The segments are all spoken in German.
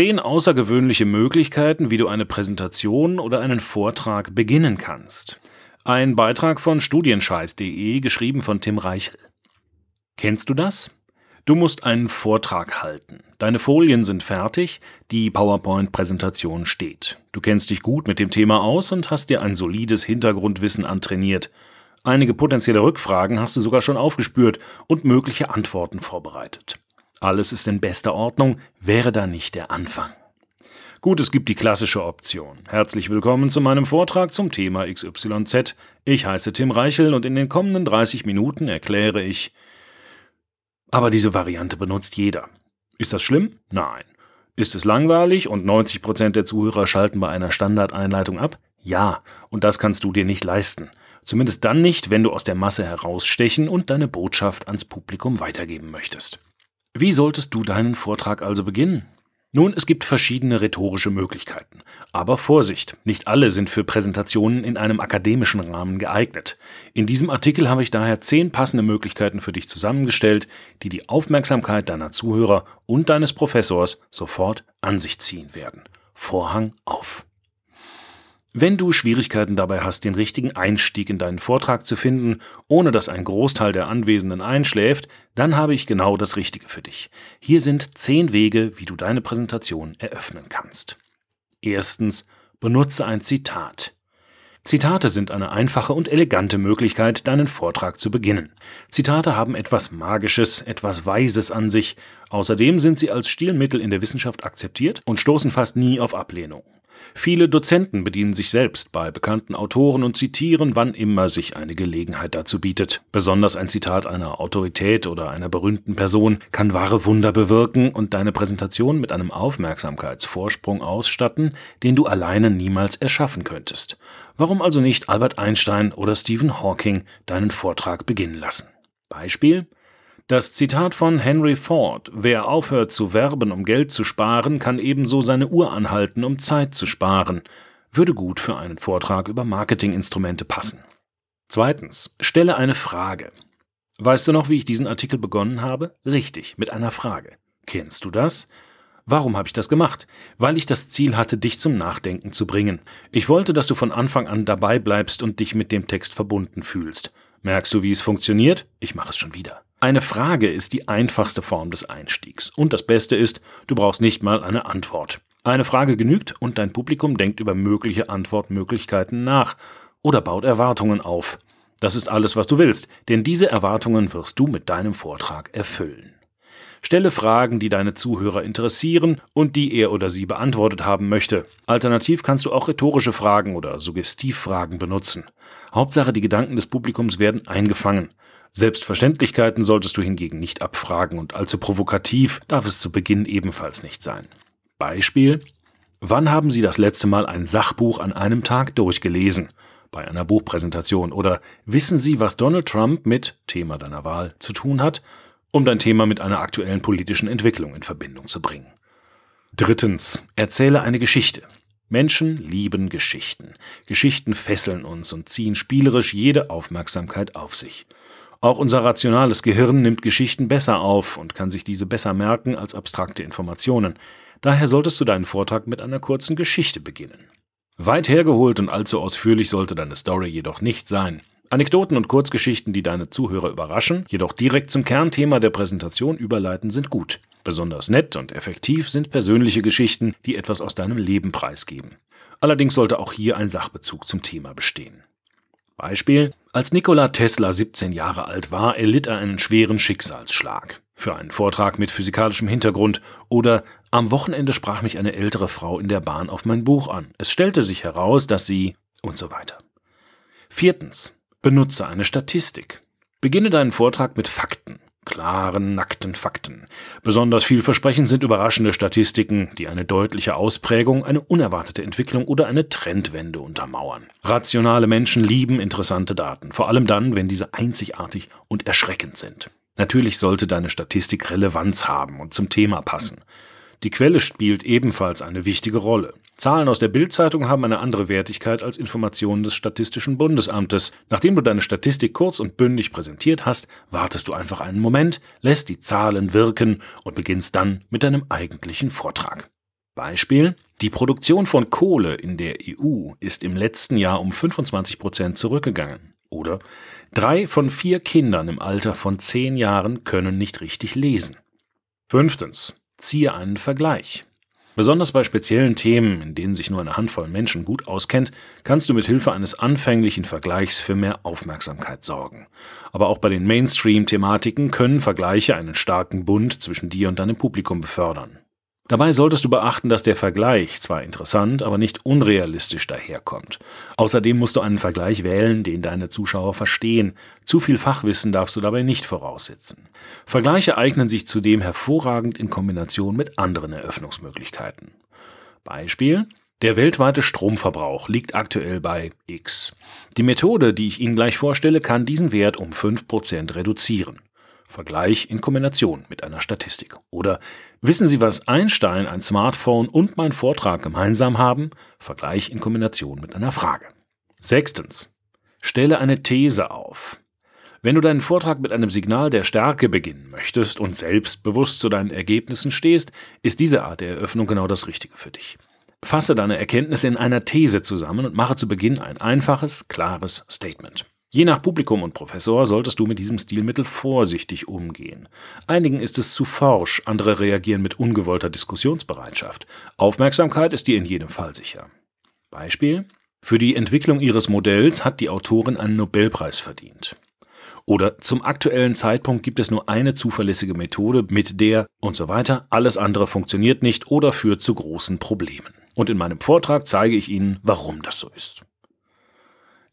Zehn außergewöhnliche Möglichkeiten, wie du eine Präsentation oder einen Vortrag beginnen kannst. Ein Beitrag von studienscheiß.de, geschrieben von Tim Reichel. Kennst du das? Du musst einen Vortrag halten. Deine Folien sind fertig, die PowerPoint-Präsentation steht. Du kennst dich gut mit dem Thema aus und hast dir ein solides Hintergrundwissen antrainiert. Einige potenzielle Rückfragen hast du sogar schon aufgespürt und mögliche Antworten vorbereitet. Alles ist in bester Ordnung, wäre da nicht der Anfang. Gut, es gibt die klassische Option. Herzlich willkommen zu meinem Vortrag zum Thema XYZ. Ich heiße Tim Reichel und in den kommenden 30 Minuten erkläre ich. Aber diese Variante benutzt jeder. Ist das schlimm? Nein. Ist es langweilig und 90% der Zuhörer schalten bei einer Standardeinleitung ab? Ja, und das kannst du dir nicht leisten. Zumindest dann nicht, wenn du aus der Masse herausstechen und deine Botschaft ans Publikum weitergeben möchtest. Wie solltest du deinen Vortrag also beginnen? Nun, es gibt verschiedene rhetorische Möglichkeiten. Aber Vorsicht, nicht alle sind für Präsentationen in einem akademischen Rahmen geeignet. In diesem Artikel habe ich daher zehn passende Möglichkeiten für dich zusammengestellt, die die Aufmerksamkeit deiner Zuhörer und deines Professors sofort an sich ziehen werden. Vorhang auf. Wenn du Schwierigkeiten dabei hast, den richtigen Einstieg in deinen Vortrag zu finden, ohne dass ein Großteil der Anwesenden einschläft, dann habe ich genau das Richtige für dich. Hier sind zehn Wege, wie du deine Präsentation eröffnen kannst. Erstens, benutze ein Zitat. Zitate sind eine einfache und elegante Möglichkeit, deinen Vortrag zu beginnen. Zitate haben etwas Magisches, etwas Weises an sich. Außerdem sind sie als Stilmittel in der Wissenschaft akzeptiert und stoßen fast nie auf Ablehnung. Viele Dozenten bedienen sich selbst bei bekannten Autoren und zitieren, wann immer sich eine Gelegenheit dazu bietet. Besonders ein Zitat einer Autorität oder einer berühmten Person kann wahre Wunder bewirken und deine Präsentation mit einem Aufmerksamkeitsvorsprung ausstatten, den du alleine niemals erschaffen könntest. Warum also nicht Albert Einstein oder Stephen Hawking deinen Vortrag beginnen lassen? Beispiel das Zitat von Henry Ford Wer aufhört zu werben, um Geld zu sparen, kann ebenso seine Uhr anhalten, um Zeit zu sparen, würde gut für einen Vortrag über Marketinginstrumente passen. Zweitens, stelle eine Frage. Weißt du noch, wie ich diesen Artikel begonnen habe? Richtig, mit einer Frage. Kennst du das? Warum habe ich das gemacht? Weil ich das Ziel hatte, dich zum Nachdenken zu bringen. Ich wollte, dass du von Anfang an dabei bleibst und dich mit dem Text verbunden fühlst. Merkst du, wie es funktioniert? Ich mache es schon wieder. Eine Frage ist die einfachste Form des Einstiegs. Und das Beste ist, du brauchst nicht mal eine Antwort. Eine Frage genügt und dein Publikum denkt über mögliche Antwortmöglichkeiten nach oder baut Erwartungen auf. Das ist alles, was du willst, denn diese Erwartungen wirst du mit deinem Vortrag erfüllen. Stelle Fragen, die deine Zuhörer interessieren und die er oder sie beantwortet haben möchte. Alternativ kannst du auch rhetorische Fragen oder Suggestivfragen benutzen. Hauptsache, die Gedanken des Publikums werden eingefangen. Selbstverständlichkeiten solltest du hingegen nicht abfragen und allzu provokativ darf es zu Beginn ebenfalls nicht sein. Beispiel Wann haben Sie das letzte Mal ein Sachbuch an einem Tag durchgelesen? Bei einer Buchpräsentation. Oder wissen Sie, was Donald Trump mit Thema deiner Wahl zu tun hat, um dein Thema mit einer aktuellen politischen Entwicklung in Verbindung zu bringen? Drittens. Erzähle eine Geschichte. Menschen lieben Geschichten. Geschichten fesseln uns und ziehen spielerisch jede Aufmerksamkeit auf sich. Auch unser rationales Gehirn nimmt Geschichten besser auf und kann sich diese besser merken als abstrakte Informationen. Daher solltest du deinen Vortrag mit einer kurzen Geschichte beginnen. Weit hergeholt und allzu ausführlich sollte deine Story jedoch nicht sein. Anekdoten und Kurzgeschichten, die deine Zuhörer überraschen, jedoch direkt zum Kernthema der Präsentation überleiten, sind gut. Besonders nett und effektiv sind persönliche Geschichten, die etwas aus deinem Leben preisgeben. Allerdings sollte auch hier ein Sachbezug zum Thema bestehen. Beispiel: Als Nikola Tesla 17 Jahre alt war, erlitt er einen schweren Schicksalsschlag. Für einen Vortrag mit physikalischem Hintergrund oder am Wochenende sprach mich eine ältere Frau in der Bahn auf mein Buch an. Es stellte sich heraus, dass sie und so weiter. Viertens. Benutze eine Statistik. Beginne deinen Vortrag mit Fakten klaren, nackten Fakten. Besonders vielversprechend sind überraschende Statistiken, die eine deutliche Ausprägung, eine unerwartete Entwicklung oder eine Trendwende untermauern. Rationale Menschen lieben interessante Daten, vor allem dann, wenn diese einzigartig und erschreckend sind. Natürlich sollte deine Statistik Relevanz haben und zum Thema passen. Die Quelle spielt ebenfalls eine wichtige Rolle. Zahlen aus der Bildzeitung haben eine andere Wertigkeit als Informationen des Statistischen Bundesamtes. Nachdem du deine Statistik kurz und bündig präsentiert hast, wartest du einfach einen Moment, lässt die Zahlen wirken und beginnst dann mit deinem eigentlichen Vortrag. Beispiel die Produktion von Kohle in der EU ist im letzten Jahr um 25 Prozent zurückgegangen. Oder drei von vier Kindern im Alter von zehn Jahren können nicht richtig lesen. Fünftens. Ziehe einen Vergleich. Besonders bei speziellen Themen, in denen sich nur eine Handvoll Menschen gut auskennt, kannst du mit Hilfe eines anfänglichen Vergleichs für mehr Aufmerksamkeit sorgen. Aber auch bei den Mainstream-Thematiken können Vergleiche einen starken Bund zwischen dir und deinem Publikum befördern. Dabei solltest du beachten, dass der Vergleich zwar interessant, aber nicht unrealistisch daherkommt. Außerdem musst du einen Vergleich wählen, den deine Zuschauer verstehen. Zu viel Fachwissen darfst du dabei nicht voraussetzen. Vergleiche eignen sich zudem hervorragend in Kombination mit anderen Eröffnungsmöglichkeiten. Beispiel der weltweite Stromverbrauch liegt aktuell bei X. Die Methode, die ich Ihnen gleich vorstelle, kann diesen Wert um 5% reduzieren. Vergleich in Kombination mit einer Statistik. Oder wissen Sie, was Einstein, ein Smartphone und mein Vortrag gemeinsam haben? Vergleich in Kombination mit einer Frage. Sechstens. Stelle eine These auf. Wenn du deinen Vortrag mit einem Signal der Stärke beginnen möchtest und selbstbewusst zu deinen Ergebnissen stehst, ist diese Art der Eröffnung genau das Richtige für dich. Fasse deine Erkenntnisse in einer These zusammen und mache zu Beginn ein einfaches, klares Statement. Je nach Publikum und Professor solltest du mit diesem Stilmittel vorsichtig umgehen. Einigen ist es zu forsch, andere reagieren mit ungewollter Diskussionsbereitschaft. Aufmerksamkeit ist dir in jedem Fall sicher. Beispiel: Für die Entwicklung ihres Modells hat die Autorin einen Nobelpreis verdient. Oder zum aktuellen Zeitpunkt gibt es nur eine zuverlässige Methode, mit der und so weiter, alles andere funktioniert nicht oder führt zu großen Problemen. Und in meinem Vortrag zeige ich Ihnen, warum das so ist.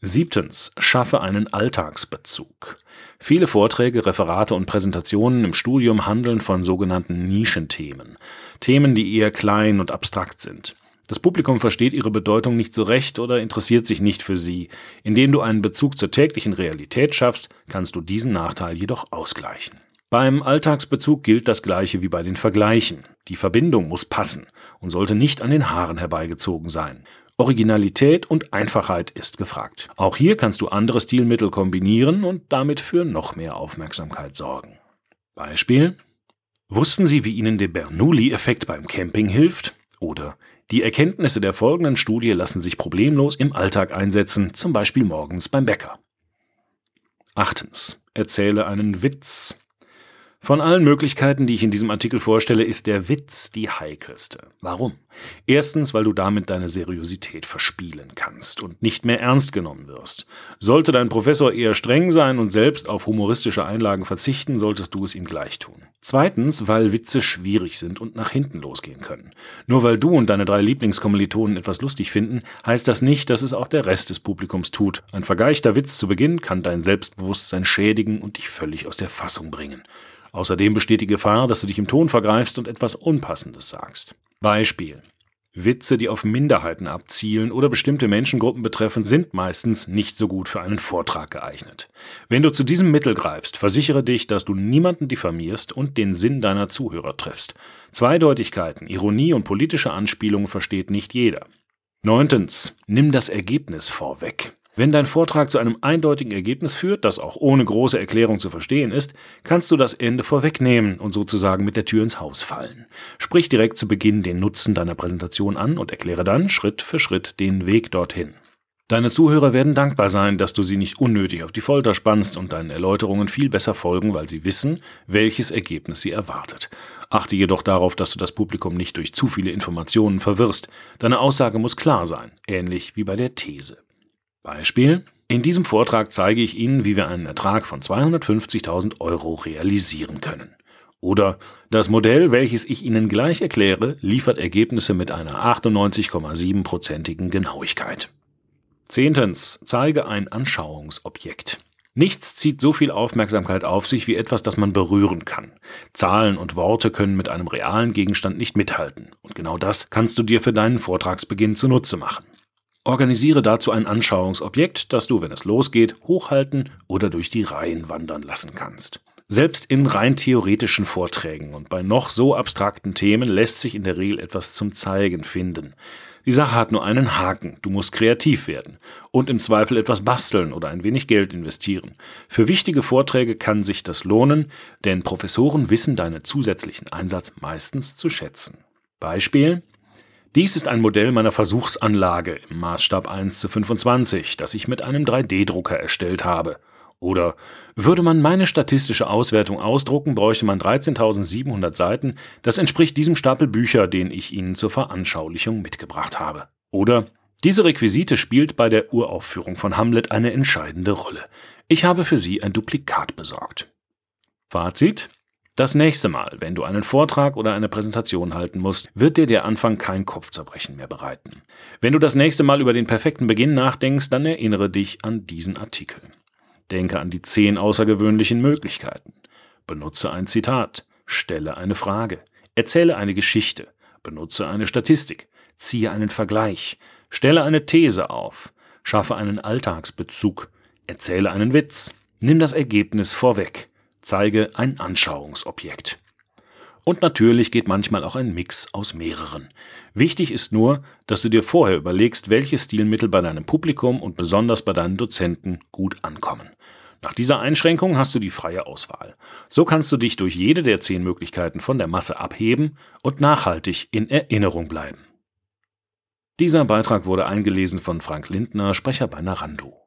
Siebtens. Schaffe einen Alltagsbezug. Viele Vorträge, Referate und Präsentationen im Studium handeln von sogenannten Nischenthemen. Themen, die eher klein und abstrakt sind. Das Publikum versteht ihre Bedeutung nicht so recht oder interessiert sich nicht für sie. Indem du einen Bezug zur täglichen Realität schaffst, kannst du diesen Nachteil jedoch ausgleichen. Beim Alltagsbezug gilt das gleiche wie bei den Vergleichen. Die Verbindung muss passen und sollte nicht an den Haaren herbeigezogen sein. Originalität und Einfachheit ist gefragt. Auch hier kannst du andere Stilmittel kombinieren und damit für noch mehr Aufmerksamkeit sorgen. Beispiel Wussten Sie, wie Ihnen der Bernoulli-Effekt beim Camping hilft? Oder die Erkenntnisse der folgenden Studie lassen sich problemlos im Alltag einsetzen, zum Beispiel morgens beim Bäcker. Achtens. Erzähle einen Witz. Von allen Möglichkeiten, die ich in diesem Artikel vorstelle, ist der Witz die heikelste. Warum? Erstens, weil du damit deine Seriosität verspielen kannst und nicht mehr ernst genommen wirst. Sollte dein Professor eher streng sein und selbst auf humoristische Einlagen verzichten, solltest du es ihm gleich tun. Zweitens, weil Witze schwierig sind und nach hinten losgehen können. Nur weil du und deine drei Lieblingskommilitonen etwas lustig finden, heißt das nicht, dass es auch der Rest des Publikums tut. Ein vergeichter Witz zu Beginn kann dein Selbstbewusstsein schädigen und dich völlig aus der Fassung bringen. Außerdem besteht die Gefahr, dass du dich im Ton vergreifst und etwas Unpassendes sagst. Beispiel. Witze, die auf Minderheiten abzielen oder bestimmte Menschengruppen betreffen, sind meistens nicht so gut für einen Vortrag geeignet. Wenn du zu diesem Mittel greifst, versichere dich, dass du niemanden diffamierst und den Sinn deiner Zuhörer triffst. Zweideutigkeiten, Ironie und politische Anspielungen versteht nicht jeder. Neuntens, nimm das Ergebnis vorweg. Wenn dein Vortrag zu einem eindeutigen Ergebnis führt, das auch ohne große Erklärung zu verstehen ist, kannst du das Ende vorwegnehmen und sozusagen mit der Tür ins Haus fallen. Sprich direkt zu Beginn den Nutzen deiner Präsentation an und erkläre dann Schritt für Schritt den Weg dorthin. Deine Zuhörer werden dankbar sein, dass du sie nicht unnötig auf die Folter spannst und deinen Erläuterungen viel besser folgen, weil sie wissen, welches Ergebnis sie erwartet. Achte jedoch darauf, dass du das Publikum nicht durch zu viele Informationen verwirrst. Deine Aussage muss klar sein, ähnlich wie bei der These. Beispiel. In diesem Vortrag zeige ich Ihnen, wie wir einen Ertrag von 250.000 Euro realisieren können. Oder das Modell, welches ich Ihnen gleich erkläre, liefert Ergebnisse mit einer 98,7%igen Genauigkeit. Zehntens. Zeige ein Anschauungsobjekt. Nichts zieht so viel Aufmerksamkeit auf sich wie etwas, das man berühren kann. Zahlen und Worte können mit einem realen Gegenstand nicht mithalten. Und genau das kannst du dir für deinen Vortragsbeginn zunutze machen. Organisiere dazu ein Anschauungsobjekt, das du, wenn es losgeht, hochhalten oder durch die Reihen wandern lassen kannst. Selbst in rein theoretischen Vorträgen und bei noch so abstrakten Themen lässt sich in der Regel etwas zum Zeigen finden. Die Sache hat nur einen Haken, du musst kreativ werden und im Zweifel etwas basteln oder ein wenig Geld investieren. Für wichtige Vorträge kann sich das lohnen, denn Professoren wissen deinen zusätzlichen Einsatz meistens zu schätzen. Beispiel Dies ist ein Modell meiner Versuchsanlage im Maßstab 1 zu 25, das ich mit einem 3D-Drucker erstellt habe. Oder würde man meine statistische Auswertung ausdrucken, bräuchte man 13.700 Seiten. Das entspricht diesem Stapel Bücher, den ich Ihnen zur Veranschaulichung mitgebracht habe. Oder diese Requisite spielt bei der Uraufführung von Hamlet eine entscheidende Rolle. Ich habe für Sie ein Duplikat besorgt. Fazit das nächste Mal, wenn du einen Vortrag oder eine Präsentation halten musst, wird dir der Anfang kein Kopfzerbrechen mehr bereiten. Wenn du das nächste Mal über den perfekten Beginn nachdenkst, dann erinnere dich an diesen Artikel. Denke an die zehn außergewöhnlichen Möglichkeiten. Benutze ein Zitat. Stelle eine Frage. Erzähle eine Geschichte. Benutze eine Statistik. Ziehe einen Vergleich. Stelle eine These auf. Schaffe einen Alltagsbezug. Erzähle einen Witz. Nimm das Ergebnis vorweg zeige ein Anschauungsobjekt. Und natürlich geht manchmal auch ein Mix aus mehreren. Wichtig ist nur, dass du dir vorher überlegst, welche Stilmittel bei deinem Publikum und besonders bei deinen Dozenten gut ankommen. Nach dieser Einschränkung hast du die freie Auswahl. So kannst du dich durch jede der zehn Möglichkeiten von der Masse abheben und nachhaltig in Erinnerung bleiben. Dieser Beitrag wurde eingelesen von Frank Lindner, Sprecher bei Narando.